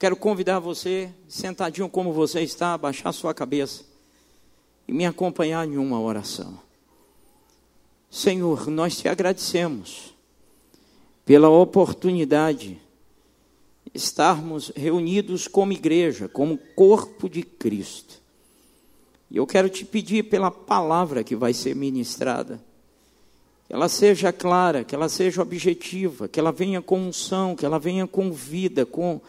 Quero convidar você, sentadinho como você está, baixar sua cabeça e me acompanhar em uma oração. Senhor, nós te agradecemos pela oportunidade de estarmos reunidos como igreja, como corpo de Cristo. E eu quero te pedir pela palavra que vai ser ministrada, que ela seja clara, que ela seja objetiva, que ela venha com unção, que ela venha com vida, com,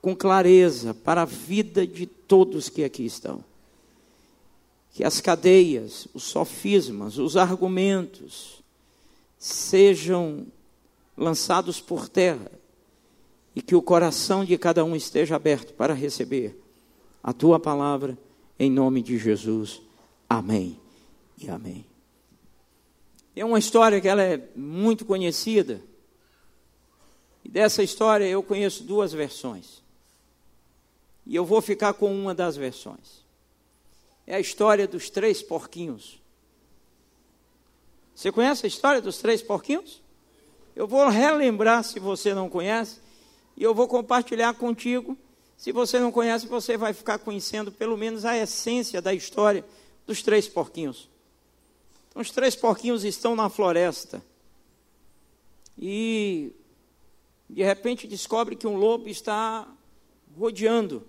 com clareza para a vida de todos que aqui estão que as cadeias, os sofismas, os argumentos sejam lançados por terra e que o coração de cada um esteja aberto para receber a tua palavra em nome de Jesus. Amém e amém. Tem uma história que ela é muito conhecida. E dessa história eu conheço duas versões. E eu vou ficar com uma das versões é a história dos três porquinhos. Você conhece a história dos três porquinhos? Eu vou relembrar se você não conhece, e eu vou compartilhar contigo. Se você não conhece, você vai ficar conhecendo pelo menos a essência da história dos três porquinhos. Então, os três porquinhos estão na floresta e de repente descobre que um lobo está rodeando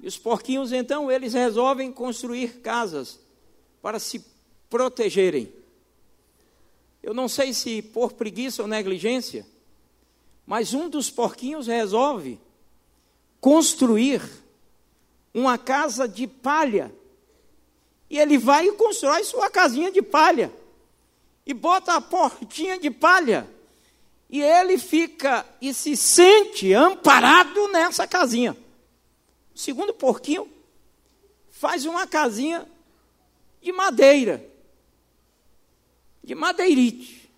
e os porquinhos, então, eles resolvem construir casas para se protegerem. Eu não sei se por preguiça ou negligência, mas um dos porquinhos resolve construir uma casa de palha. E ele vai e constrói sua casinha de palha. E bota a portinha de palha. E ele fica e se sente amparado nessa casinha. O segundo porquinho faz uma casinha de madeira, de madeirite.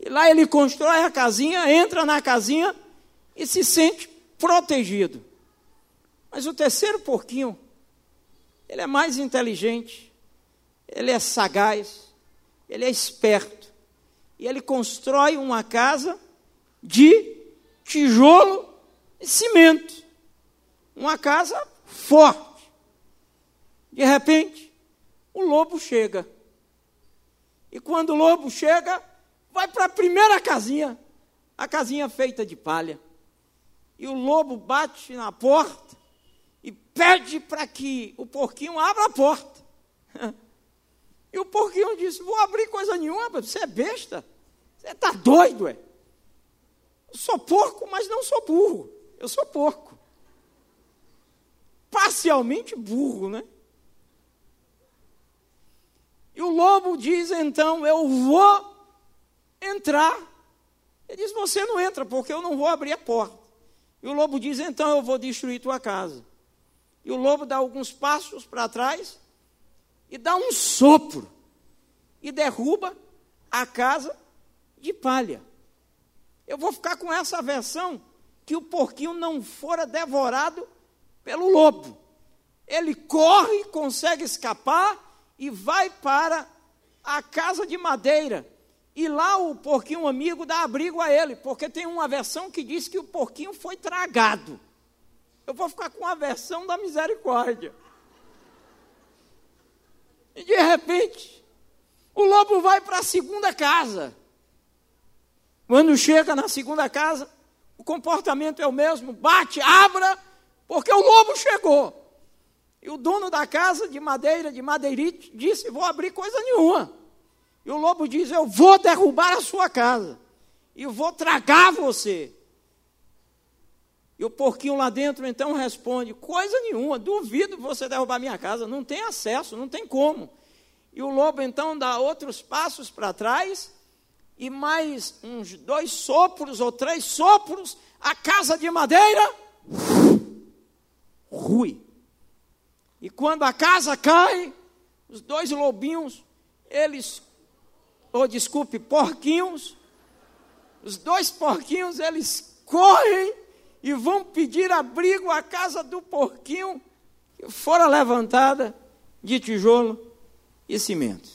E lá ele constrói a casinha, entra na casinha e se sente protegido. Mas o terceiro porquinho, ele é mais inteligente, ele é sagaz, ele é esperto. E ele constrói uma casa de tijolo e cimento uma casa forte. De repente, o lobo chega. E quando o lobo chega, vai para a primeira casinha, a casinha feita de palha. E o lobo bate na porta e pede para que o porquinho abra a porta. E o porquinho disse: Vou abrir coisa nenhuma, você é besta. Você está doido, é? Eu sou porco, mas não sou burro. Eu sou porco parcialmente burro, né? E o lobo diz então: Eu vou entrar. Ele diz: Você não entra, porque eu não vou abrir a porta. E o lobo diz: Então eu vou destruir tua casa. E o lobo dá alguns passos para trás e dá um sopro e derruba a casa de palha. Eu vou ficar com essa versão que o porquinho não fora devorado pelo lobo. Ele corre, consegue escapar e vai para a casa de madeira. E lá o porquinho amigo dá abrigo a ele, porque tem uma versão que diz que o porquinho foi tragado. Eu vou ficar com a versão da misericórdia. E de repente, o lobo vai para a segunda casa. Quando chega na segunda casa, o comportamento é o mesmo: bate, abra, porque o lobo chegou. E o dono da casa de madeira, de madeirite, disse: Vou abrir coisa nenhuma. E o lobo diz: Eu vou derrubar a sua casa. E vou tragar você. E o porquinho lá dentro então responde: Coisa nenhuma, duvido você derrubar minha casa. Não tem acesso, não tem como. E o lobo então dá outros passos para trás. E mais uns dois sopros ou três sopros, a casa de madeira rui. E quando a casa cai, os dois lobinhos, eles, ou desculpe, porquinhos, os dois porquinhos, eles correm e vão pedir abrigo à casa do porquinho que fora levantada de tijolo e cimento.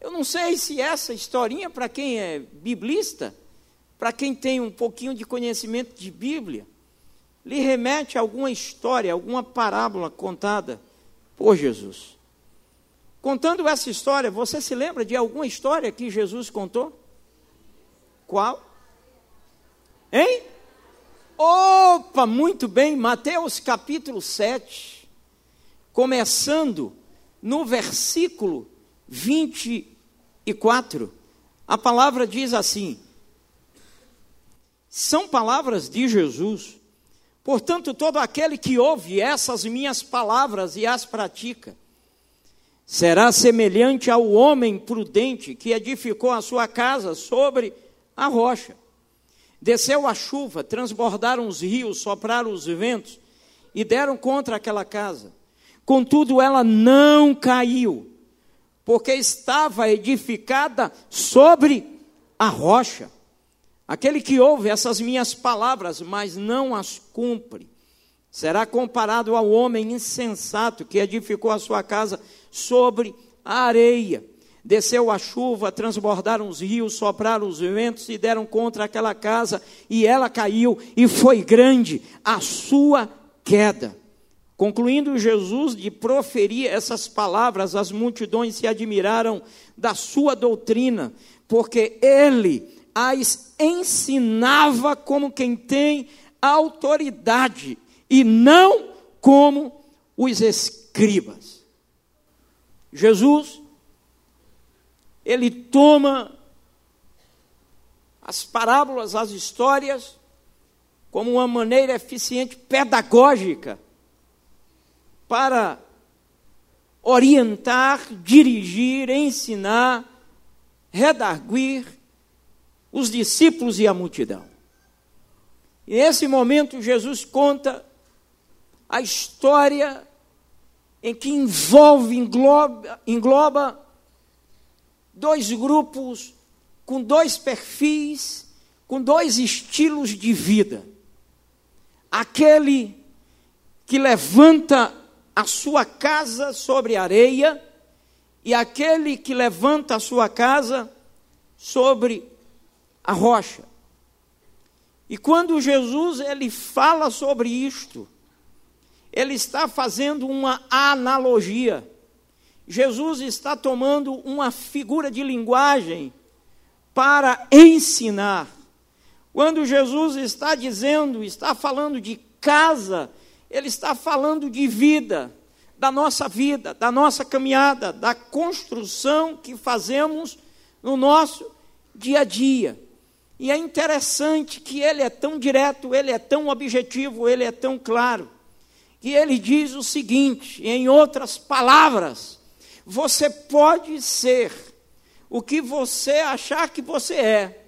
Eu não sei se essa historinha, para quem é biblista, para quem tem um pouquinho de conhecimento de Bíblia, lhe remete a alguma história, alguma parábola contada por Jesus. Contando essa história, você se lembra de alguma história que Jesus contou? Qual? Hein? Opa, muito bem, Mateus capítulo 7, começando no versículo 24, a palavra diz assim: são palavras de Jesus. Portanto, todo aquele que ouve essas minhas palavras e as pratica, será semelhante ao homem prudente que edificou a sua casa sobre a rocha. Desceu a chuva, transbordaram os rios, sopraram os ventos e deram contra aquela casa. Contudo, ela não caiu, porque estava edificada sobre a rocha. Aquele que ouve essas minhas palavras, mas não as cumpre, será comparado ao homem insensato que edificou a sua casa sobre a areia. Desceu a chuva, transbordaram os rios, sopraram os ventos e deram contra aquela casa, e ela caiu, e foi grande a sua queda. Concluindo Jesus de proferir essas palavras, as multidões se admiraram da sua doutrina, porque ele as ensinava como quem tem autoridade e não como os escribas. Jesus, ele toma as parábolas, as histórias, como uma maneira eficiente pedagógica para orientar, dirigir, ensinar, redarguir os discípulos e a multidão. E nesse momento, Jesus conta a história em que envolve, engloba, engloba dois grupos com dois perfis, com dois estilos de vida. Aquele que levanta a sua casa sobre areia e aquele que levanta a sua casa sobre a rocha. E quando Jesus ele fala sobre isto, ele está fazendo uma analogia. Jesus está tomando uma figura de linguagem para ensinar. Quando Jesus está dizendo, está falando de casa, ele está falando de vida, da nossa vida, da nossa caminhada, da construção que fazemos no nosso dia a dia. E é interessante que ele é tão direto, ele é tão objetivo, ele é tão claro, que ele diz o seguinte, em outras palavras: você pode ser o que você achar que você é,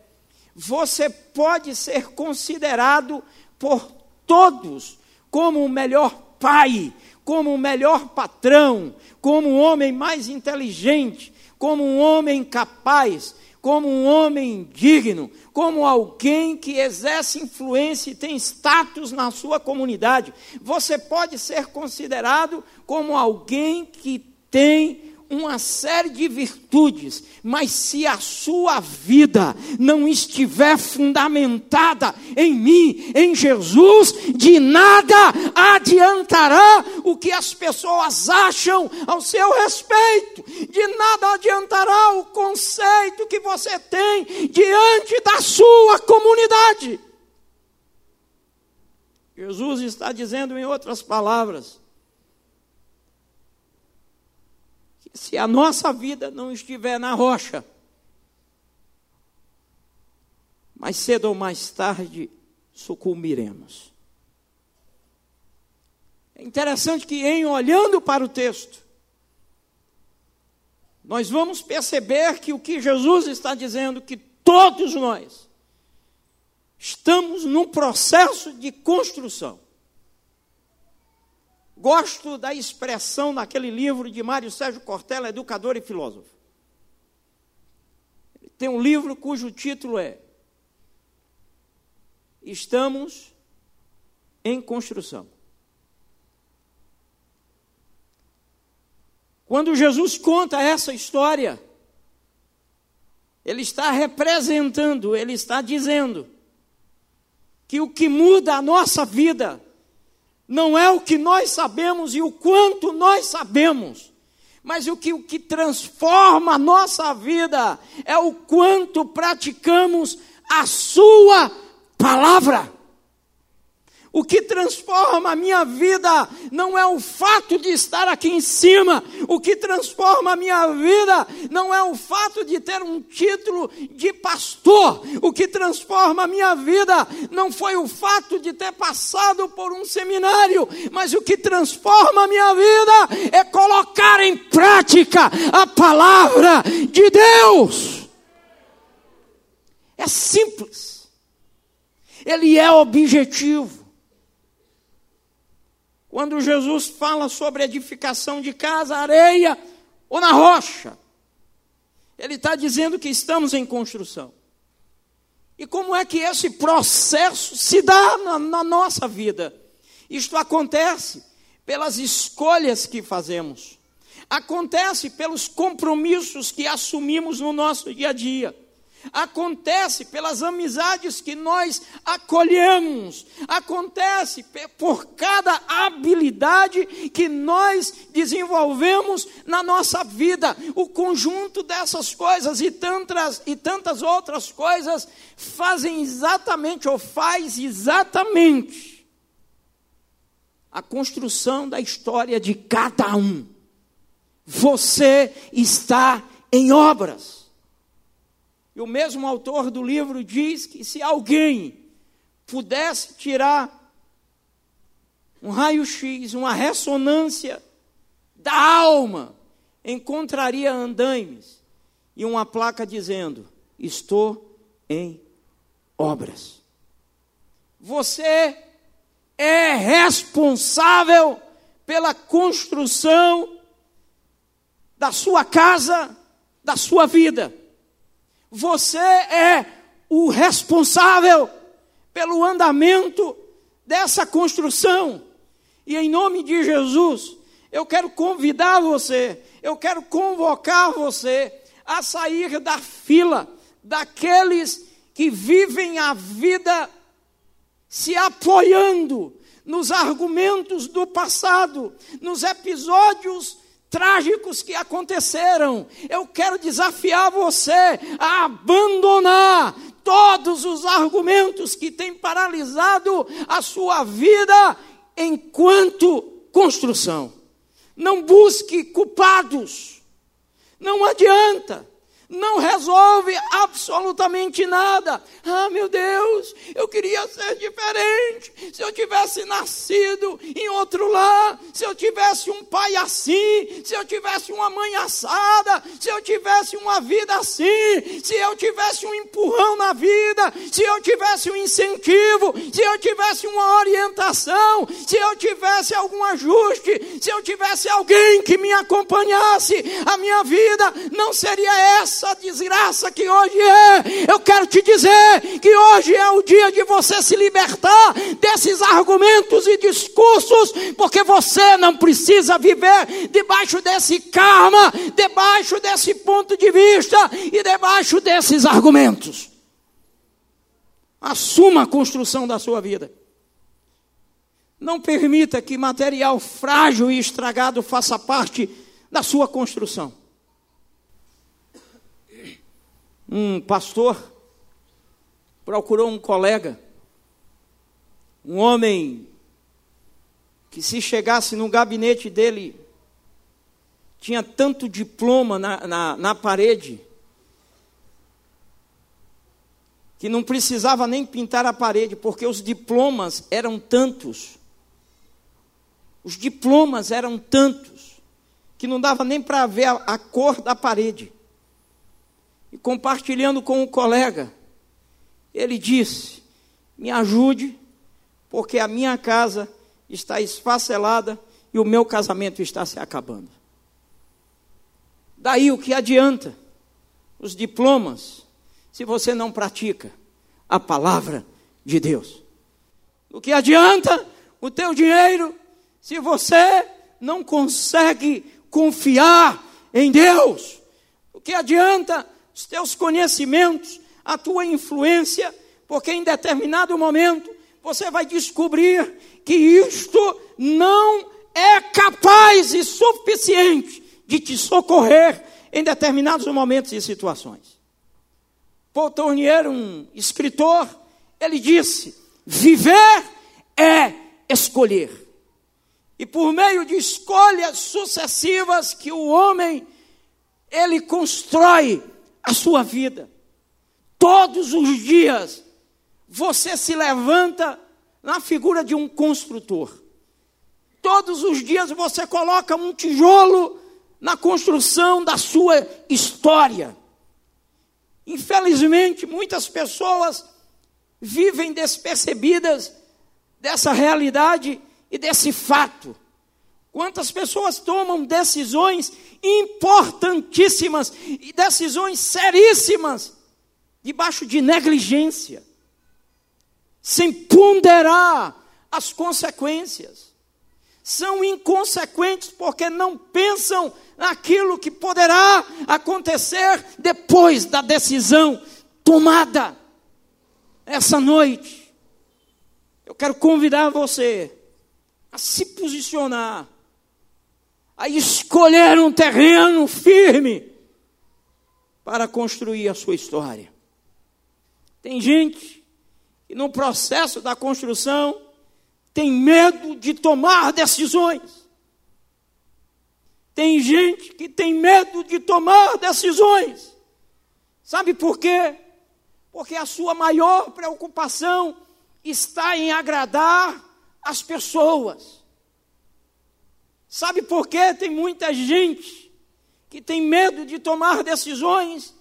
você pode ser considerado por todos como o melhor pai, como o melhor patrão, como um homem mais inteligente, como um homem capaz, como um homem digno, como alguém que exerce influência e tem status na sua comunidade. Você pode ser considerado como alguém que tem uma série de virtudes, mas se a sua vida não estiver fundamentada em mim, em Jesus, de nada adiantará o que as pessoas acham ao seu respeito, de nada adiantará o conceito que você tem diante da sua comunidade. Jesus está dizendo, em outras palavras, se a nossa vida não estiver na rocha, mais cedo ou mais tarde sucumbiremos. É interessante que, em olhando para o texto, nós vamos perceber que o que Jesus está dizendo, que todos nós estamos num processo de construção. Gosto da expressão naquele livro de Mário Sérgio Cortella, educador e filósofo. Tem um livro cujo título é Estamos em construção. Quando Jesus conta essa história, ele está representando, ele está dizendo que o que muda a nossa vida não é o que nós sabemos e o quanto nós sabemos, mas o que, o que transforma a nossa vida é o quanto praticamos a Sua palavra. O que transforma a minha vida não é o fato de estar aqui em cima. O que transforma a minha vida não é o fato de ter um título de pastor. O que transforma a minha vida não foi o fato de ter passado por um seminário. Mas o que transforma a minha vida é colocar em prática a palavra de Deus. É simples. Ele é objetivo. Quando Jesus fala sobre edificação de casa, areia ou na rocha, ele está dizendo que estamos em construção. E como é que esse processo se dá na, na nossa vida? Isto acontece pelas escolhas que fazemos, acontece pelos compromissos que assumimos no nosso dia a dia acontece pelas amizades que nós acolhemos, acontece por cada habilidade que nós desenvolvemos na nossa vida. O conjunto dessas coisas e tantas, e tantas outras coisas fazem exatamente, ou faz exatamente, a construção da história de cada um. Você está em obras. E o mesmo autor do livro diz que se alguém pudesse tirar um raio-x, uma ressonância da alma, encontraria andaimes e uma placa dizendo: Estou em obras. Você é responsável pela construção da sua casa, da sua vida. Você é o responsável pelo andamento dessa construção. E em nome de Jesus, eu quero convidar você, eu quero convocar você a sair da fila daqueles que vivem a vida se apoiando nos argumentos do passado, nos episódios trágicos que aconteceram. Eu quero desafiar você a abandonar todos os argumentos que têm paralisado a sua vida enquanto construção. Não busque culpados. Não adianta não resolve absolutamente nada. Ah, meu Deus, eu queria ser diferente. Se eu tivesse nascido em outro lar, se eu tivesse um pai assim, se eu tivesse uma mãe assada, se eu tivesse uma vida assim, se eu tivesse um empurrão na vida, se eu tivesse um incentivo, se eu tivesse uma orientação, se eu tivesse algum ajuste, se eu tivesse alguém que me acompanhasse, a minha vida não seria essa essa desgraça que hoje é. Eu quero te dizer que hoje é o dia de você se libertar desses argumentos e discursos, porque você não precisa viver debaixo desse karma, debaixo desse ponto de vista e debaixo desses argumentos. Assuma a construção da sua vida. Não permita que material frágil e estragado faça parte da sua construção. Um pastor procurou um colega, um homem que se chegasse no gabinete dele, tinha tanto diploma na, na, na parede, que não precisava nem pintar a parede, porque os diplomas eram tantos. Os diplomas eram tantos que não dava nem para ver a, a, cor da parede e compartilhando com um colega, ele disse: Me ajude, porque a minha casa está esfacelada e o meu casamento está se acabando. Daí o que adianta os diplomas se você não pratica a palavra de Deus? O que adianta o teu dinheiro se você não consegue confiar em Deus? O que adianta os teus conhecimentos, a tua influência, porque em determinado momento você vai descobrir que isto não é capaz e suficiente de te socorrer em determinados momentos e situações. Paul Tournier, um escritor, ele disse: viver é escolher. E por meio de escolhas sucessivas que o homem ele constrói a sua vida. Todos os dias você se levanta na figura de um construtor. Todos os dias você coloca um tijolo na construção da sua história. Infelizmente, muitas pessoas vivem despercebidas dessa realidade e desse fato. Quantas pessoas tomam decisões importantíssimas e decisões seríssimas debaixo de negligência, sem ponderar as consequências. São inconsequentes porque não pensam naquilo que poderá acontecer depois da decisão tomada. Essa noite, eu quero convidar você a se posicionar a escolher um terreno firme para construir a sua história. Tem gente que no processo da construção tem medo de tomar decisões. Tem gente que tem medo de tomar decisões. Sabe por quê? Porque a sua maior preocupação está em agradar as pessoas. Sabe por quê? Tem muita gente que tem medo de tomar decisões,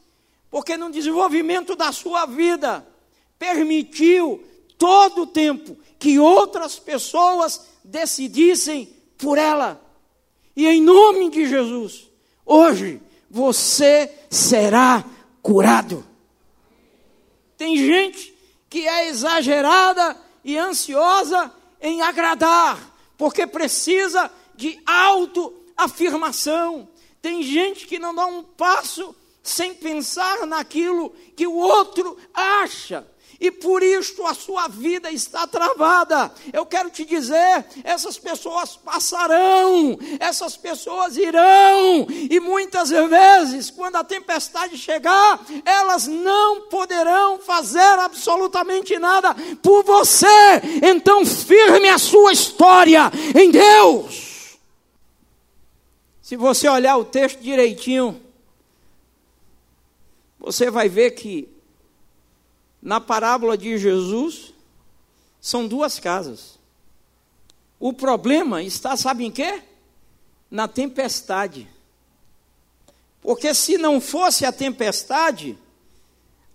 porque no desenvolvimento da sua vida permitiu todo o tempo que outras pessoas decidissem por ela. E em nome de Jesus, hoje você será curado. Tem gente que é exagerada e ansiosa em agradar, porque precisa de autoafirmação. Tem gente que não dá um passo sem pensar naquilo que o outro acha. E por isto a sua vida está travada. Eu quero te dizer: essas pessoas passarão, essas pessoas irão, e muitas vezes, quando a tempestade chegar, elas não poderão fazer absolutamente nada por você. Então, firme a sua história em Deus. Se você olhar o texto direitinho, você vai ver que na parábola de Jesus são duas casas. O problema está, sabe em quê? Na tempestade. Porque se não fosse a tempestade,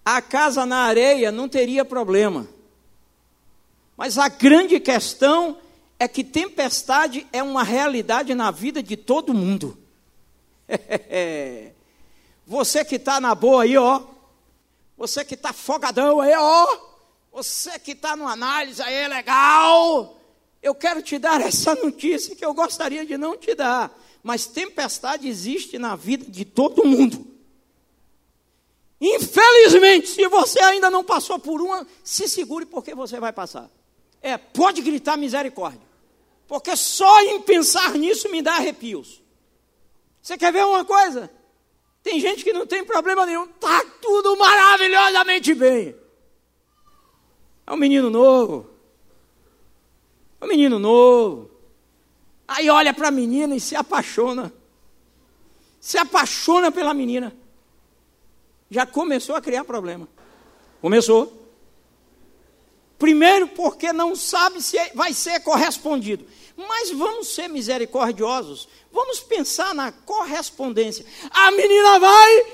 a casa na areia não teria problema. Mas a grande questão é que tempestade é uma realidade na vida de todo mundo. Você que está na boa aí, ó. Você que está fogadão aí, ó. Você que está no análise aí, legal. Eu quero te dar essa notícia que eu gostaria de não te dar. Mas tempestade existe na vida de todo mundo. Infelizmente, se você ainda não passou por uma, se segure porque você vai passar. É, pode gritar misericórdia porque só em pensar nisso me dá arrepios. Você quer ver uma coisa? Tem gente que não tem problema nenhum, tá tudo maravilhosamente bem. É um menino novo. É um menino novo. Aí olha para a menina e se apaixona. Se apaixona pela menina. Já começou a criar problema. Começou. Primeiro, porque não sabe se vai ser correspondido. Mas vamos ser misericordiosos, vamos pensar na correspondência. A menina vai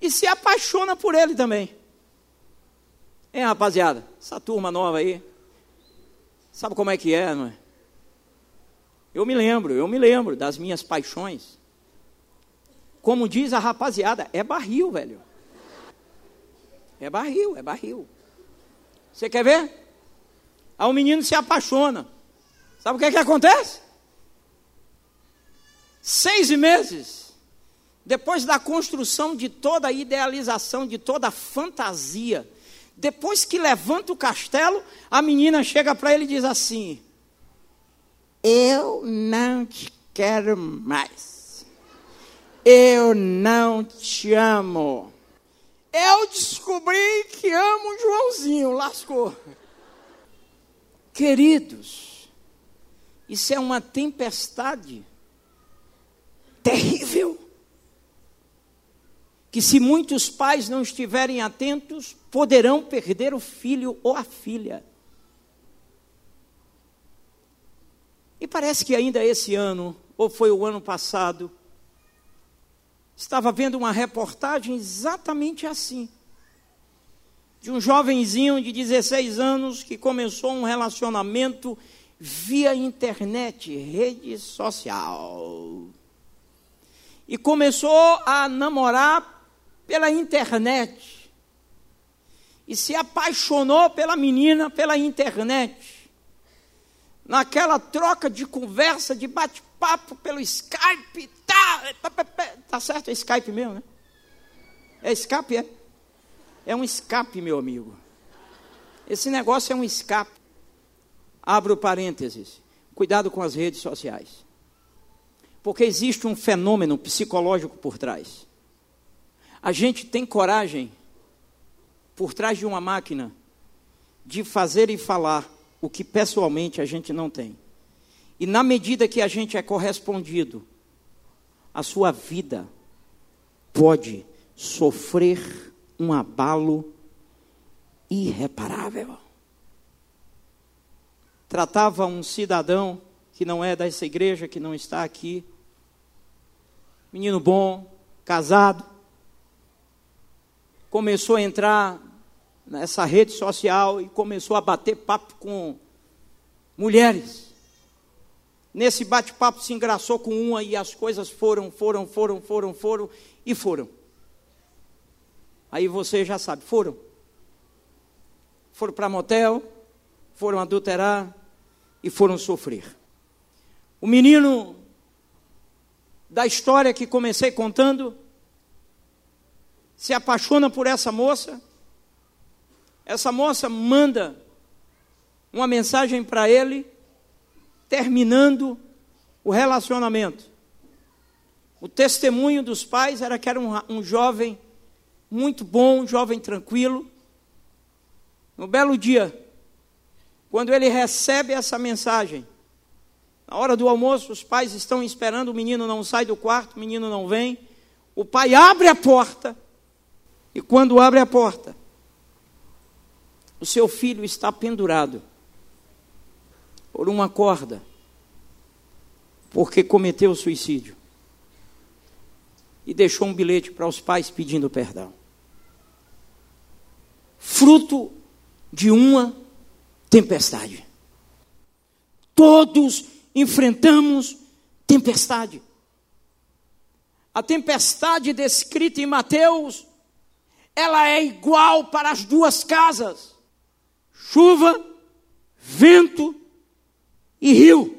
e se apaixona por ele também. É, rapaziada, essa turma nova aí, sabe como é que é, não é? Eu me lembro, eu me lembro das minhas paixões. Como diz a rapaziada, é barril, velho. É barril, é barril. Você quer ver? Aí o menino se apaixona. Sabe o que, é que acontece? Seis meses depois da construção de toda a idealização, de toda a fantasia, depois que levanta o castelo, a menina chega para ele e diz assim: Eu não te quero mais. Eu não te amo. Eu descobri que amo o Joãozinho, lascou. Queridos, isso é uma tempestade terrível. Que se muitos pais não estiverem atentos, poderão perder o filho ou a filha. E parece que ainda esse ano, ou foi o ano passado, estava vendo uma reportagem exatamente assim. De um jovenzinho de 16 anos que começou um relacionamento via internet, rede social. E começou a namorar pela internet. E se apaixonou pela menina pela internet. Naquela troca de conversa, de bate-papo pelo Skype, tá, tá, tá, tá certo, é Skype mesmo, né? É Skype, é? É um escape, meu amigo. Esse negócio é um escape. Abro parênteses. Cuidado com as redes sociais. Porque existe um fenômeno psicológico por trás. A gente tem coragem, por trás de uma máquina, de fazer e falar o que pessoalmente a gente não tem. E na medida que a gente é correspondido, a sua vida pode sofrer um abalo irreparável. Tratava um cidadão que não é dessa igreja, que não está aqui, menino bom, casado, começou a entrar nessa rede social e começou a bater papo com mulheres. Nesse bate-papo se engraçou com uma e as coisas foram, foram, foram, foram, foram e foram. Aí você já sabe, foram. Foram para motel, foram adulterar e foram sofrer. O menino da história que comecei contando se apaixona por essa moça. Essa moça manda uma mensagem para ele, terminando o relacionamento. O testemunho dos pais era que era um, um jovem muito bom, jovem tranquilo. No belo dia, quando ele recebe essa mensagem, na hora do almoço, os pais estão esperando, o menino não sai do quarto, o menino não vem. O pai abre a porta, e quando abre a porta, o seu filho está pendurado por uma corda, porque cometeu suicídio. E deixou um bilhete para os pais pedindo perdão fruto de uma tempestade. Todos enfrentamos tempestade. A tempestade descrita em Mateus, ela é igual para as duas casas: chuva, vento e rio.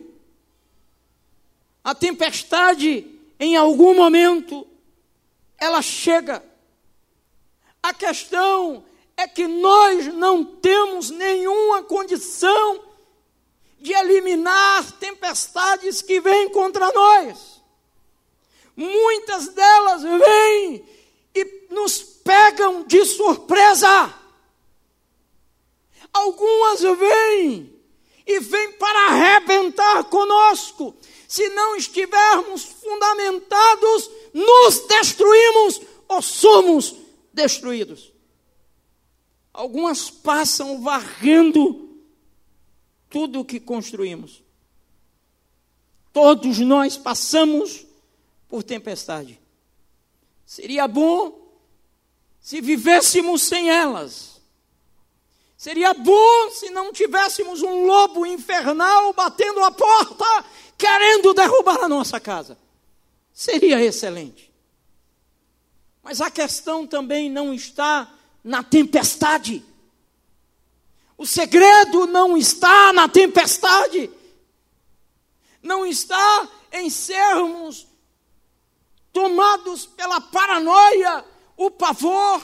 A tempestade, em algum momento, ela chega. A questão é que nós não temos nenhuma condição de eliminar tempestades que vêm contra nós. Muitas delas vêm e nos pegam de surpresa. Algumas vêm e vêm para arrebentar conosco. Se não estivermos fundamentados, nos destruímos ou somos destruídos. Algumas passam varrendo tudo o que construímos. Todos nós passamos por tempestade. Seria bom se vivêssemos sem elas. Seria bom se não tivéssemos um lobo infernal batendo a porta, querendo derrubar a nossa casa. Seria excelente. Mas a questão também não está na tempestade. O segredo não está na tempestade, não está em sermos tomados pela paranoia, o pavor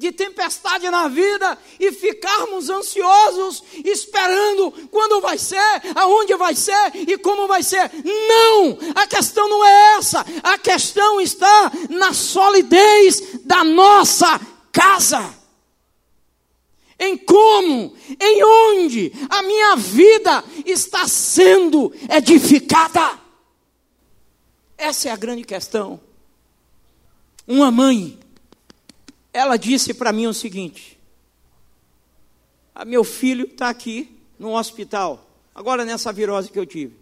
de tempestade na vida e ficarmos ansiosos, esperando quando vai ser, aonde vai ser e como vai ser. Não! A questão não é essa. A questão está na solidez da nossa casa. Em como, em onde a minha vida está sendo edificada. Essa é a grande questão. Uma mãe ela disse para mim o seguinte: ah, meu filho está aqui no hospital, agora nessa virose que eu tive.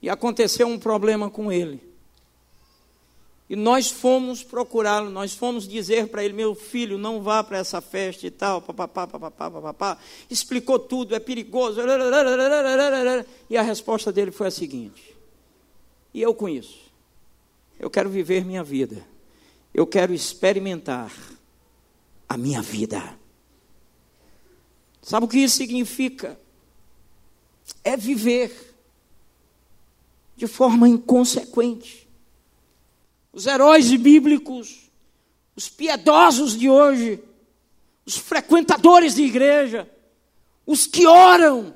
E aconteceu um problema com ele. E nós fomos procurá-lo, nós fomos dizer para ele: meu filho, não vá para essa festa e tal, papapá, papapá, papapá. Explicou tudo, é perigoso. E a resposta dele foi a seguinte: e eu com isso? Eu quero viver minha vida eu quero experimentar a minha vida. Sabe o que isso significa? É viver de forma inconsequente. Os heróis bíblicos, os piedosos de hoje, os frequentadores de igreja, os que oram,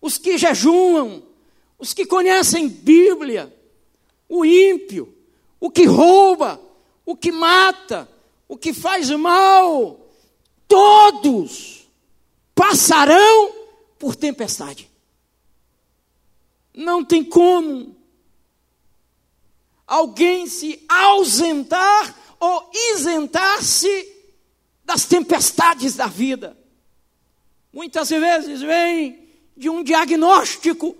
os que jejuam, os que conhecem Bíblia, o ímpio, o que rouba, o que mata, o que faz mal, todos passarão por tempestade. Não tem como alguém se ausentar ou isentar-se das tempestades da vida. Muitas vezes vem de um diagnóstico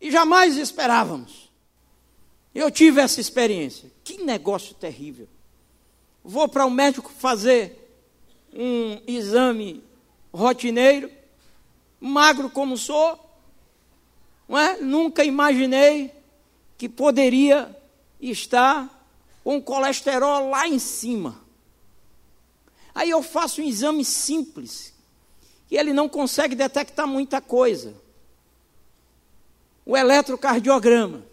e jamais esperávamos. Eu tive essa experiência. Que negócio terrível. Vou para o um médico fazer um exame rotineiro, magro como sou, não é? nunca imaginei que poderia estar com colesterol lá em cima. Aí eu faço um exame simples, e ele não consegue detectar muita coisa. O eletrocardiograma.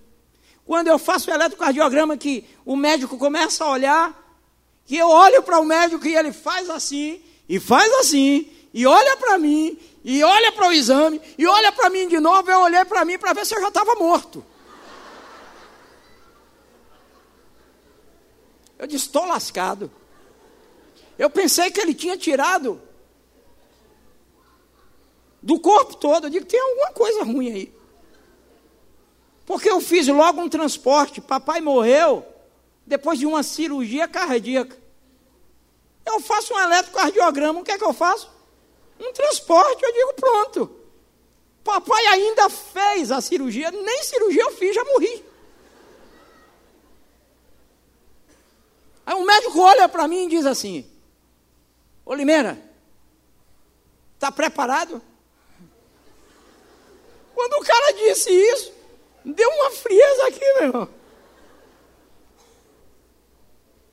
Quando eu faço o eletrocardiograma, que o médico começa a olhar, que eu olho para o médico e ele faz assim, e faz assim, e olha para mim, e olha para o exame, e olha para mim de novo, eu olhei para mim para ver se eu já estava morto. Eu disse, estou lascado. Eu pensei que ele tinha tirado do corpo todo. Eu digo, tem alguma coisa ruim aí. Porque eu fiz logo um transporte. Papai morreu depois de uma cirurgia cardíaca. Eu faço um eletrocardiograma, o que é que eu faço? Um transporte, eu digo, pronto. Papai ainda fez a cirurgia, nem cirurgia eu fiz, já morri. Aí o médico olha para mim e diz assim: Ô Limeira, está preparado? Quando o cara disse isso, Deu uma frieza aqui, meu irmão.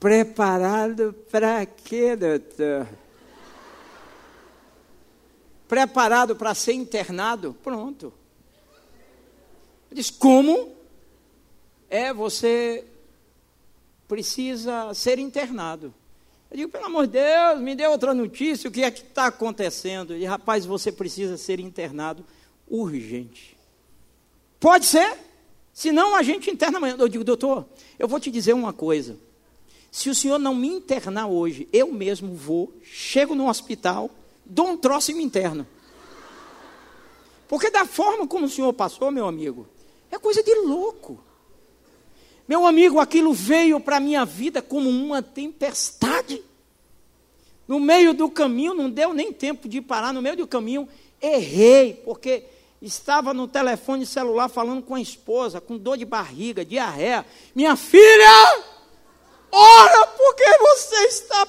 Preparado para quê, doutor? Preparado para ser internado? Pronto. Diz: como é você precisa ser internado? Eu digo, pelo amor de Deus, me dê outra notícia, o que é que está acontecendo? E rapaz, você precisa ser internado urgente. Pode ser. Senão a gente interna amanhã. Eu digo, doutor, eu vou te dizer uma coisa. Se o senhor não me internar hoje, eu mesmo vou, chego no hospital, dou um troço e me interno. Porque da forma como o senhor passou, meu amigo, é coisa de louco. Meu amigo, aquilo veio para a minha vida como uma tempestade. No meio do caminho, não deu nem tempo de parar, no meio do caminho, errei, porque estava no telefone celular falando com a esposa, com dor de barriga, diarreia. Minha filha, ora porque você está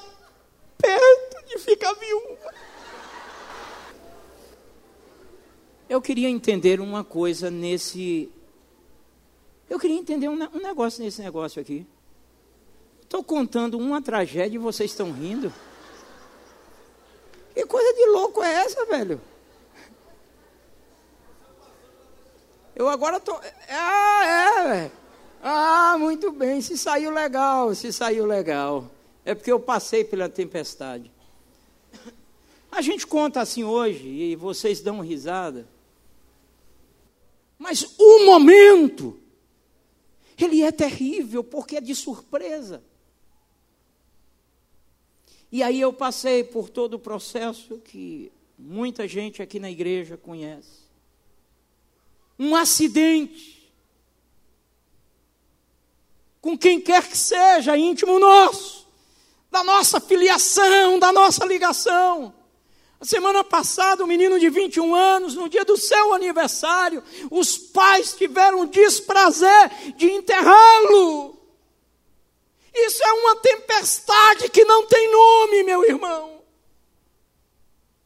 perto de ficar viúva. Eu queria entender uma coisa nesse. Eu queria entender um, um negócio nesse negócio aqui. Estou contando uma tragédia e vocês estão rindo. Que coisa de louco é essa, velho? Eu agora estou. Ah, é. Ah, muito bem. Se saiu legal, se saiu legal. É porque eu passei pela tempestade. A gente conta assim hoje e vocês dão risada. Mas o momento, ele é terrível porque é de surpresa. E aí eu passei por todo o processo que muita gente aqui na igreja conhece. Um acidente. Com quem quer que seja, íntimo nosso, da nossa filiação, da nossa ligação. A semana passada, um menino de 21 anos, no dia do seu aniversário, os pais tiveram desprazer de enterrá-lo. Isso é uma tempestade que não tem nome, meu irmão.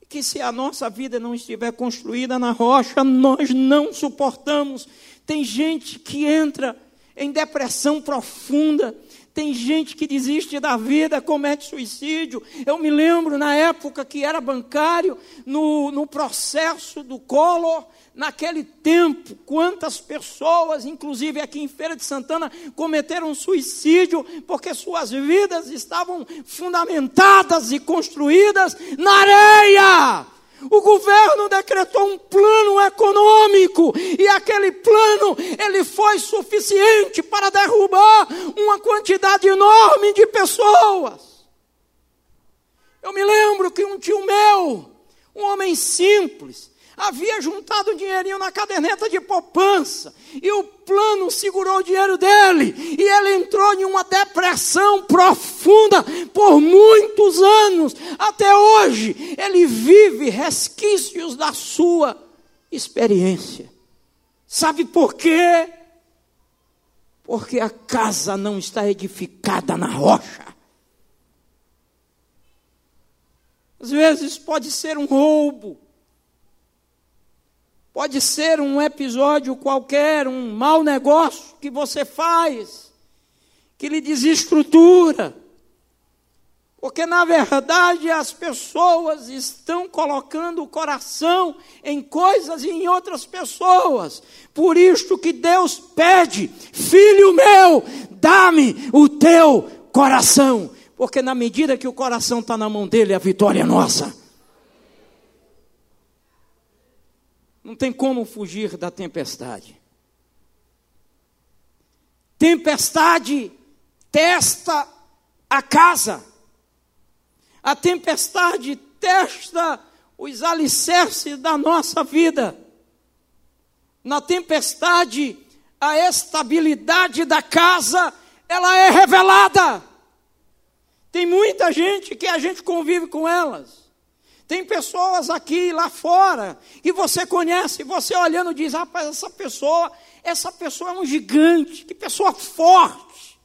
Que se a nossa vida não estiver construída na rocha, nós não suportamos. Tem gente que entra em depressão profunda, tem gente que desiste da vida, comete suicídio. Eu me lembro na época que era bancário, no, no processo do Collor, naquele tempo, quantas pessoas, inclusive aqui em Feira de Santana, cometeram suicídio porque suas vidas estavam fundamentadas e construídas na areia. O governo decretou um plano econômico e aquele plano ele foi suficiente para derrubar uma quantidade enorme de pessoas. Eu me lembro que um tio meu, um homem simples, havia juntado um dinheirinho na caderneta de poupança, e o plano segurou o dinheiro dele, e ele entrou em uma depressão profunda por muitos anos. Até hoje, ele vive resquícios da sua experiência. Sabe por quê? Porque a casa não está edificada na rocha. Às vezes pode ser um roubo, Pode ser um episódio qualquer, um mau negócio que você faz, que lhe desestrutura. Porque, na verdade, as pessoas estão colocando o coração em coisas e em outras pessoas. Por isto que Deus pede: Filho meu, dá-me o teu coração. Porque, na medida que o coração está na mão dele, a vitória é nossa. Não tem como fugir da tempestade. Tempestade testa a casa. A tempestade testa os alicerces da nossa vida. Na tempestade, a estabilidade da casa, ela é revelada. Tem muita gente que a gente convive com elas tem pessoas aqui lá fora que você conhece, você olhando diz: rapaz, essa pessoa, essa pessoa é um gigante, que pessoa forte.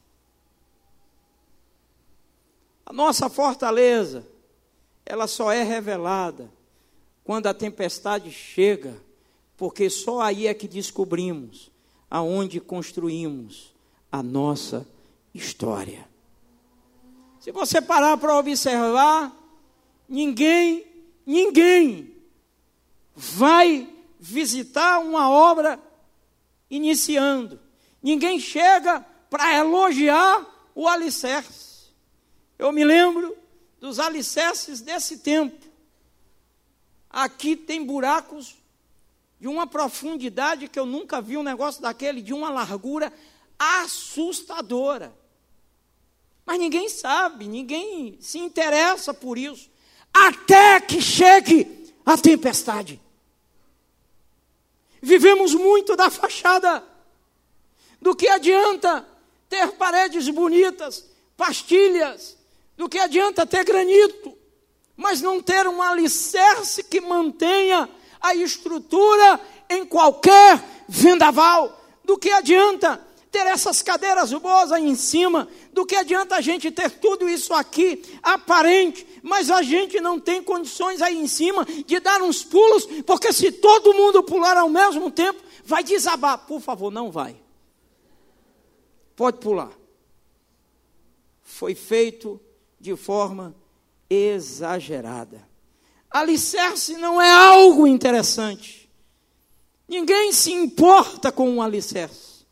A nossa fortaleza, ela só é revelada quando a tempestade chega, porque só aí é que descobrimos aonde construímos a nossa história. Se você parar para observar, ninguém Ninguém vai visitar uma obra iniciando. Ninguém chega para elogiar o alicerce. Eu me lembro dos alicerces desse tempo. Aqui tem buracos de uma profundidade que eu nunca vi um negócio daquele, de uma largura assustadora. Mas ninguém sabe, ninguém se interessa por isso até que chegue a tempestade. Vivemos muito da fachada. Do que adianta ter paredes bonitas, pastilhas, do que adianta ter granito, mas não ter um alicerce que mantenha a estrutura em qualquer vendaval. Do que adianta ter essas cadeiras boas aí em cima, do que adianta a gente ter tudo isso aqui aparente, mas a gente não tem condições aí em cima de dar uns pulos, porque se todo mundo pular ao mesmo tempo, vai desabar. Por favor, não vai. Pode pular. Foi feito de forma exagerada. Alicerce não é algo interessante. Ninguém se importa com um alicerce.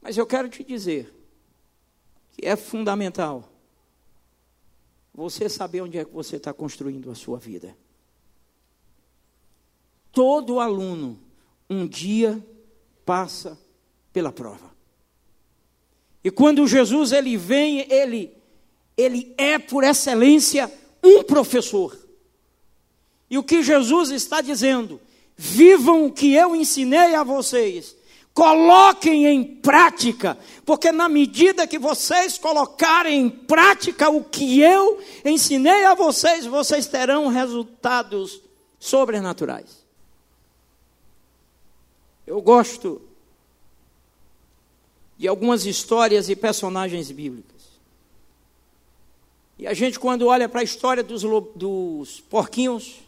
Mas eu quero te dizer que é fundamental você saber onde é que você está construindo a sua vida. Todo aluno um dia passa pela prova. E quando Jesus ele vem, ele ele é por excelência um professor. E o que Jesus está dizendo? Vivam o que eu ensinei a vocês. Coloquem em prática, porque na medida que vocês colocarem em prática o que eu ensinei a vocês, vocês terão resultados sobrenaturais. Eu gosto de algumas histórias e personagens bíblicas. E a gente, quando olha para a história dos, dos porquinhos,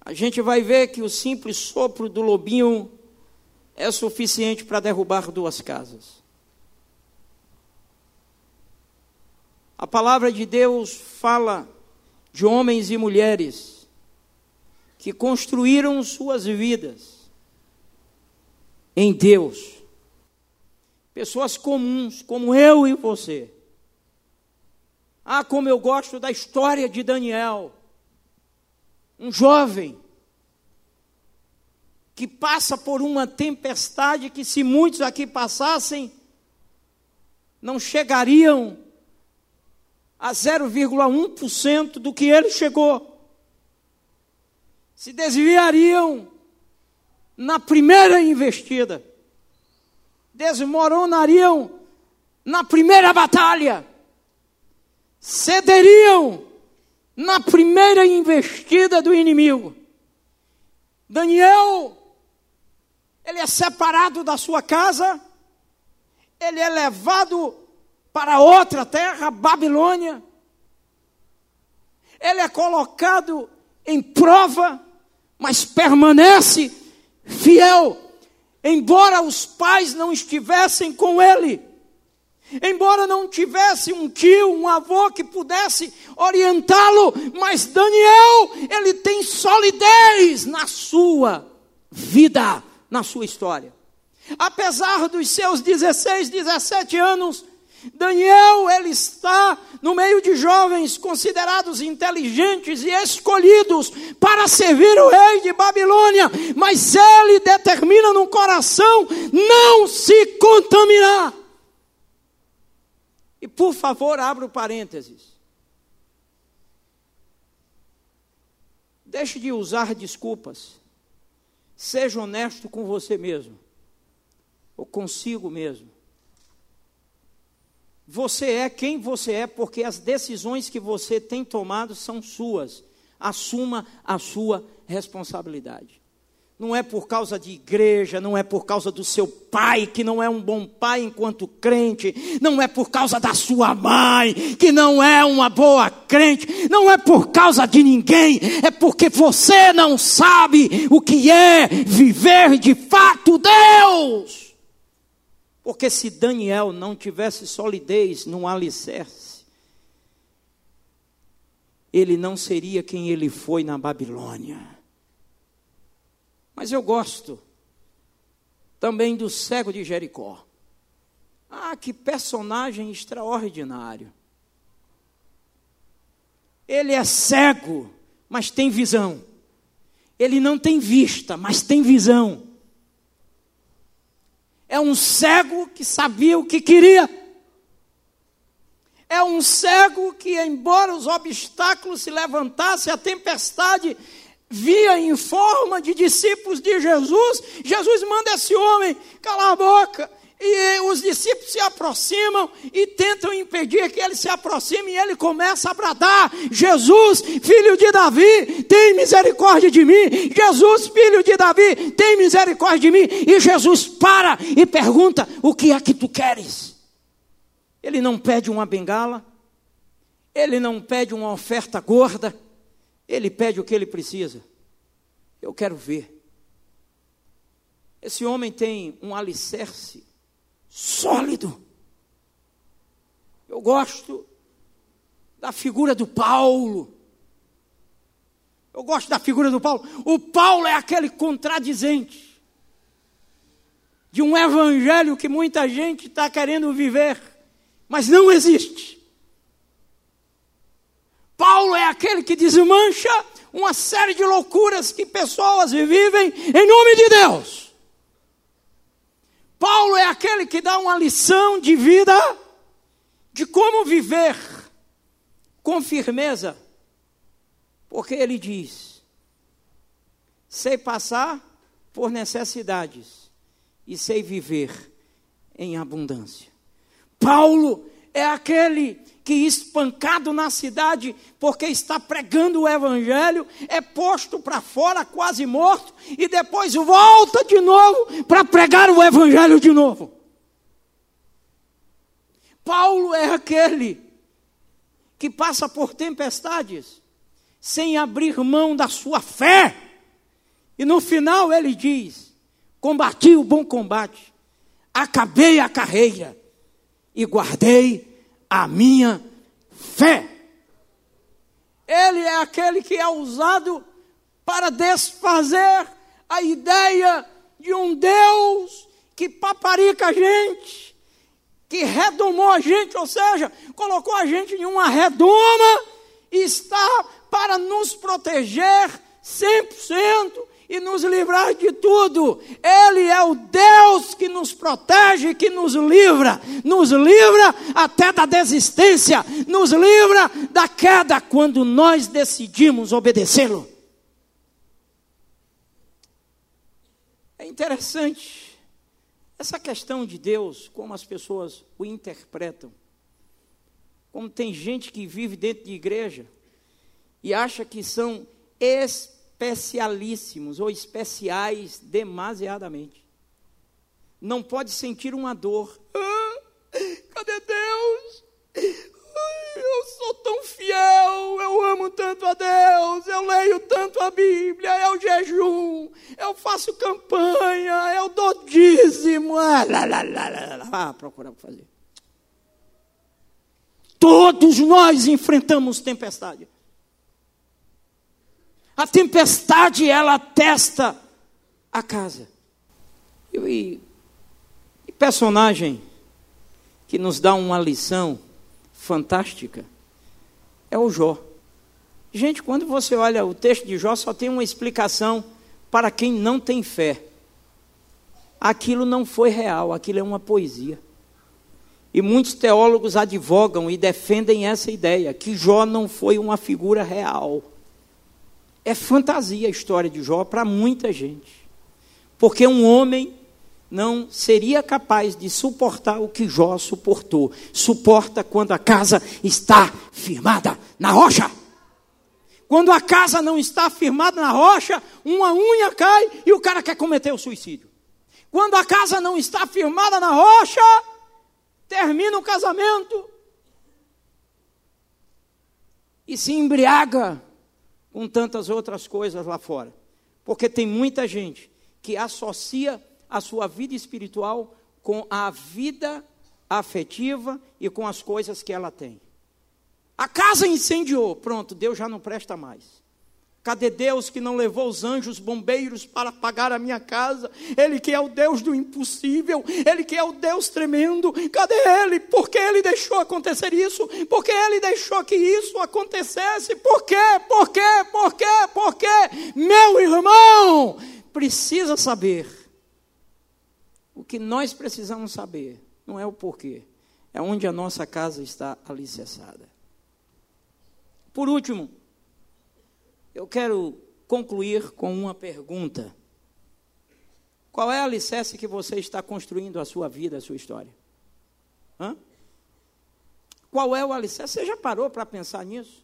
a gente vai ver que o simples sopro do lobinho é suficiente para derrubar duas casas. A palavra de Deus fala de homens e mulheres que construíram suas vidas em Deus. Pessoas comuns, como eu e você. Ah, como eu gosto da história de Daniel. Um jovem que passa por uma tempestade que, se muitos aqui passassem, não chegariam a 0,1% do que ele chegou. Se desviariam na primeira investida, desmoronariam na primeira batalha, cederiam na primeira investida do inimigo. Daniel ele é separado da sua casa, ele é levado para outra terra, Babilônia, ele é colocado em prova, mas permanece fiel, embora os pais não estivessem com ele, embora não tivesse um tio, um avô que pudesse orientá-lo, mas Daniel, ele tem solidez na sua vida na sua história. Apesar dos seus 16, 17 anos, Daniel, ele está no meio de jovens considerados inteligentes e escolhidos para servir o rei de Babilônia, mas ele determina no coração não se contaminar. E por favor, abra o parênteses. Deixe de usar desculpas. Seja honesto com você mesmo, ou consigo mesmo. Você é quem você é porque as decisões que você tem tomado são suas. Assuma a sua responsabilidade não é por causa de igreja, não é por causa do seu pai, que não é um bom pai enquanto crente, não é por causa da sua mãe, que não é uma boa crente, não é por causa de ninguém, é porque você não sabe o que é viver de fato Deus. Porque se Daniel não tivesse solidez num alicerce, ele não seria quem ele foi na Babilônia. Mas eu gosto também do cego de Jericó. Ah, que personagem extraordinário. Ele é cego, mas tem visão. Ele não tem vista, mas tem visão. É um cego que sabia o que queria. É um cego que, embora os obstáculos se levantassem, a tempestade via em forma de discípulos de Jesus, Jesus manda esse homem calar a boca. E os discípulos se aproximam e tentam impedir que ele se aproxime, e ele começa a bradar: Jesus, filho de Davi, tem misericórdia de mim. Jesus, filho de Davi, tem misericórdia de mim. E Jesus para e pergunta: O que é que tu queres? Ele não pede uma bengala, ele não pede uma oferta gorda, ele pede o que ele precisa. Eu quero ver. Esse homem tem um alicerce sólido. Eu gosto da figura do Paulo. Eu gosto da figura do Paulo. O Paulo é aquele contradizente de um evangelho que muita gente está querendo viver, mas não existe. Paulo é aquele que desmancha uma série de loucuras que pessoas vivem em nome de Deus. Paulo é aquele que dá uma lição de vida de como viver com firmeza, porque ele diz: sei passar por necessidades e sei viver em abundância. Paulo é aquele que espancado na cidade porque está pregando o evangelho, é posto para fora quase morto e depois volta de novo para pregar o evangelho de novo. Paulo é aquele que passa por tempestades sem abrir mão da sua fé. E no final ele diz: Combati o bom combate, acabei a carreira e guardei a minha fé. Ele é aquele que é usado para desfazer a ideia de um Deus que paparica a gente, que redomou a gente, ou seja, colocou a gente em uma redoma e está para nos proteger 100% e nos livrar de tudo. Ele é o Deus que nos protege, que nos livra, nos livra até da desistência, nos livra da queda quando nós decidimos obedecê-lo. É interessante essa questão de Deus, como as pessoas o interpretam. Como tem gente que vive dentro de igreja e acha que são espirituais especialíssimos ou especiais demasiadamente. Não pode sentir uma dor. Ah, cadê Deus? Eu sou tão fiel, eu amo tanto a Deus, eu leio tanto a Bíblia, eu jejum, eu faço campanha, eu dou dízimo. Ah, lá, lá, lá, Ah, procurar fazer. Todos nós enfrentamos tempestade. A tempestade, ela testa a casa. E, e personagem que nos dá uma lição fantástica é o Jó. Gente, quando você olha o texto de Jó, só tem uma explicação para quem não tem fé. Aquilo não foi real, aquilo é uma poesia. E muitos teólogos advogam e defendem essa ideia, que Jó não foi uma figura real. É fantasia a história de Jó para muita gente. Porque um homem não seria capaz de suportar o que Jó suportou. Suporta quando a casa está firmada na rocha. Quando a casa não está firmada na rocha, uma unha cai e o cara quer cometer o suicídio. Quando a casa não está firmada na rocha, termina o casamento e se embriaga com tantas outras coisas lá fora. Porque tem muita gente que associa a sua vida espiritual com a vida afetiva e com as coisas que ela tem. A casa incendiou, pronto, Deus já não presta mais. Cadê Deus que não levou os anjos bombeiros para apagar a minha casa? Ele que é o Deus do impossível, ele que é o Deus tremendo. Cadê ele? Por que ele deixou acontecer isso? Por que ele deixou que isso acontecesse? Por quê? Por quê? Por quê? Por quê? Meu irmão, precisa saber. O que nós precisamos saber não é o porquê, é onde a nossa casa está alicerçada. Por último, eu quero concluir com uma pergunta. Qual é a alicerce que você está construindo a sua vida, a sua história? Hã? Qual é o alicerce? Você já parou para pensar nisso?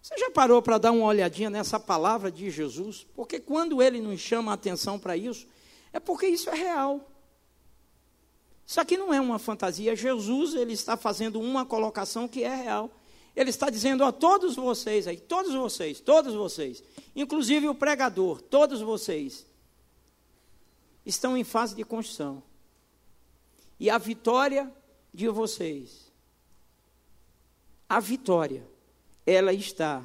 Você já parou para dar uma olhadinha nessa palavra de Jesus? Porque quando ele nos chama a atenção para isso, é porque isso é real. Isso aqui não é uma fantasia. Jesus, ele está fazendo uma colocação que é real. Ele está dizendo a todos vocês aí, todos vocês, todos vocês, inclusive o pregador, todos vocês, estão em fase de construção. E a vitória de vocês, a vitória, ela está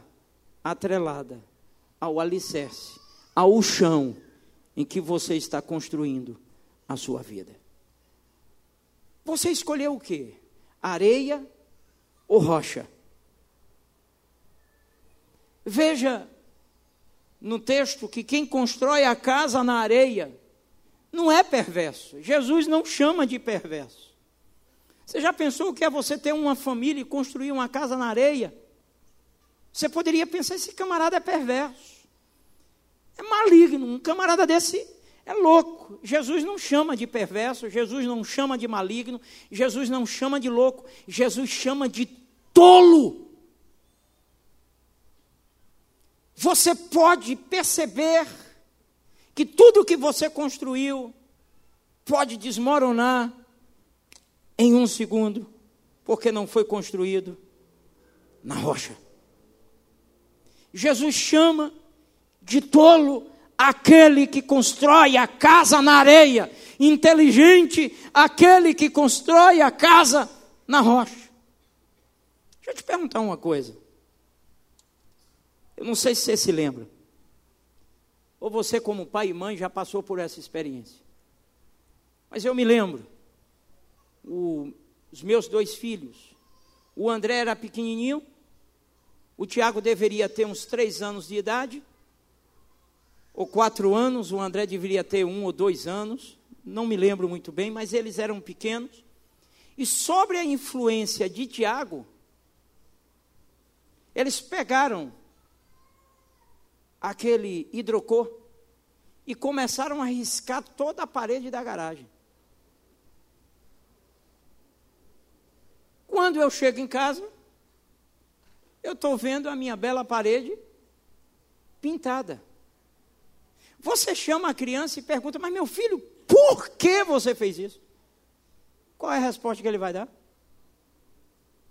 atrelada ao alicerce, ao chão em que você está construindo a sua vida. Você escolheu o quê? Areia ou rocha? Veja no texto que quem constrói a casa na areia não é perverso. Jesus não chama de perverso. Você já pensou o que é você ter uma família e construir uma casa na areia? Você poderia pensar: esse camarada é perverso, é maligno. Um camarada desse é louco. Jesus não chama de perverso, Jesus não chama de maligno, Jesus não chama de louco, Jesus chama de tolo. Você pode perceber que tudo que você construiu pode desmoronar em um segundo, porque não foi construído na rocha. Jesus chama de tolo aquele que constrói a casa na areia, inteligente aquele que constrói a casa na rocha. Deixa eu te perguntar uma coisa. Eu não sei se você se lembra. Ou você, como pai e mãe, já passou por essa experiência. Mas eu me lembro. O, os meus dois filhos. O André era pequenininho o Tiago deveria ter uns três anos de idade, ou quatro anos, o André deveria ter um ou dois anos, não me lembro muito bem, mas eles eram pequenos. E sobre a influência de Tiago, eles pegaram aquele hidrocor e começaram a riscar toda a parede da garagem. Quando eu chego em casa, eu estou vendo a minha bela parede pintada. Você chama a criança e pergunta, mas meu filho, por que você fez isso? Qual é a resposta que ele vai dar?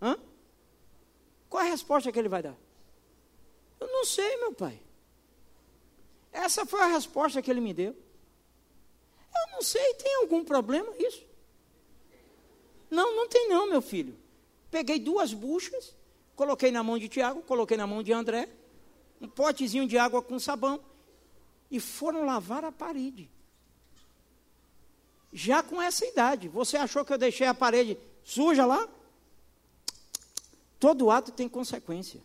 Hã? Qual é a resposta que ele vai dar? Eu não sei, meu pai. Essa foi a resposta que ele me deu. Eu não sei, tem algum problema isso? Não, não tem não, meu filho. Peguei duas buchas, Coloquei na mão de Tiago, coloquei na mão de André, um potezinho de água com sabão, e foram lavar a parede. Já com essa idade, você achou que eu deixei a parede suja lá? Todo ato tem consequência.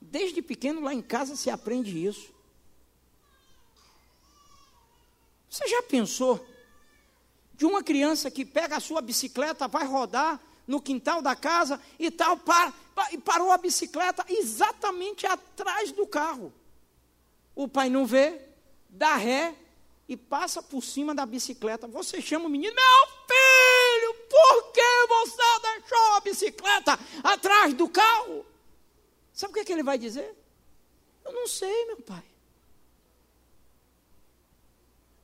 Desde pequeno lá em casa se aprende isso. Você já pensou de uma criança que pega a sua bicicleta, vai rodar no quintal da casa e tal, para, e parou a bicicleta exatamente atrás do carro. O pai não vê, dá ré e passa por cima da bicicleta. Você chama o menino, meu filho, por que você deixou a bicicleta atrás do carro? Sabe o que, é que ele vai dizer? Eu não sei, meu pai.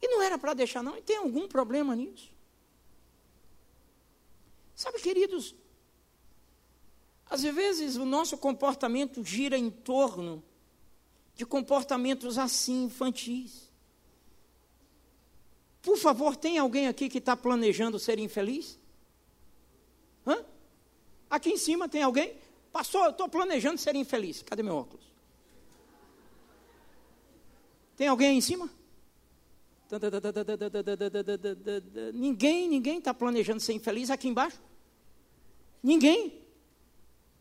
E não era para deixar, não. E tem algum problema nisso? Sabe, queridos, às vezes o nosso comportamento gira em torno de comportamentos assim, infantis. Por favor, tem alguém aqui que está planejando ser infeliz? Hã? Aqui em cima tem alguém? Pastor, eu estou planejando ser infeliz. Cadê meu óculos? Tem alguém aí em cima? Ninguém, ninguém está planejando ser infeliz aqui embaixo? Ninguém.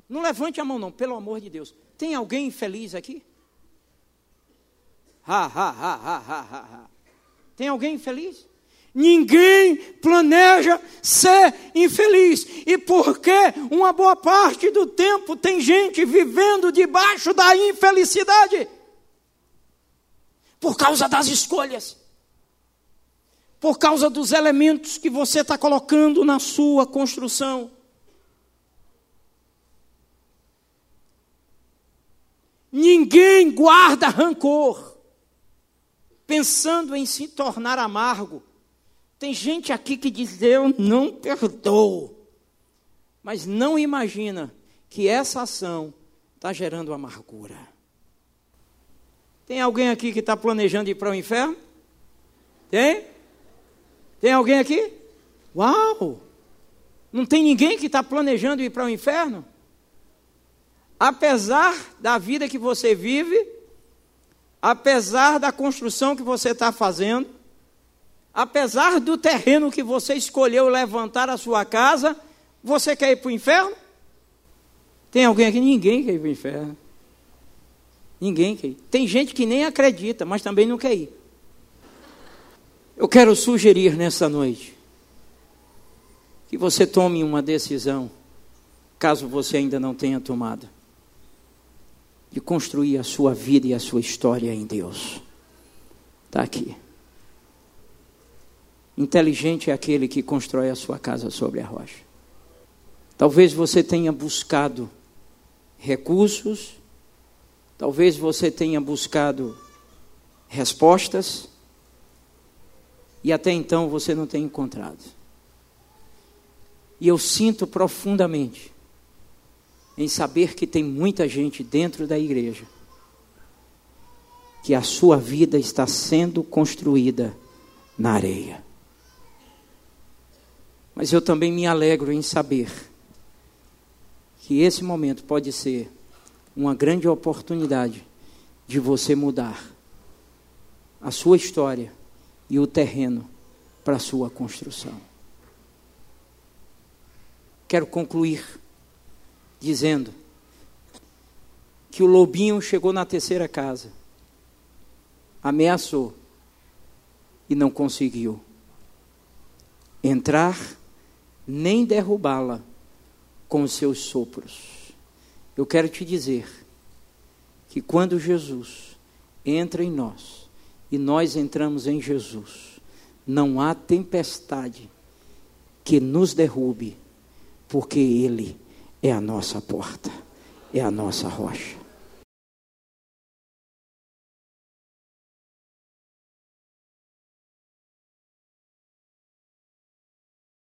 Não levante a mão, não, pelo amor de Deus. Tem alguém infeliz aqui? Ha, ha, ha, ha, ha, ha, ha. Tem alguém infeliz? Ninguém planeja ser infeliz. E porque uma boa parte do tempo tem gente vivendo debaixo da infelicidade? Por causa das escolhas. Por causa dos elementos que você está colocando na sua construção. Ninguém guarda rancor, pensando em se tornar amargo. Tem gente aqui que diz: Eu não perdoo, mas não imagina que essa ação está gerando amargura. Tem alguém aqui que está planejando ir para o inferno? Tem? Tem alguém aqui? Uau! Não tem ninguém que está planejando ir para o inferno? apesar da vida que você vive, apesar da construção que você está fazendo, apesar do terreno que você escolheu levantar a sua casa, você quer ir para o inferno? Tem alguém aqui? Ninguém quer ir para o inferno. Ninguém quer ir. Tem gente que nem acredita, mas também não quer ir. Eu quero sugerir nessa noite que você tome uma decisão, caso você ainda não tenha tomado, de construir a sua vida e a sua história em Deus. Está aqui. Inteligente é aquele que constrói a sua casa sobre a rocha. Talvez você tenha buscado recursos, talvez você tenha buscado respostas, e até então você não tem encontrado. E eu sinto profundamente em saber que tem muita gente dentro da igreja que a sua vida está sendo construída na areia. Mas eu também me alegro em saber que esse momento pode ser uma grande oportunidade de você mudar a sua história e o terreno para sua construção. Quero concluir dizendo que o lobinho chegou na terceira casa, ameaçou e não conseguiu entrar nem derrubá-la com os seus sopros. Eu quero te dizer que quando Jesus entra em nós e nós entramos em Jesus, não há tempestade que nos derrube, porque Ele é a nossa porta, é a nossa rocha.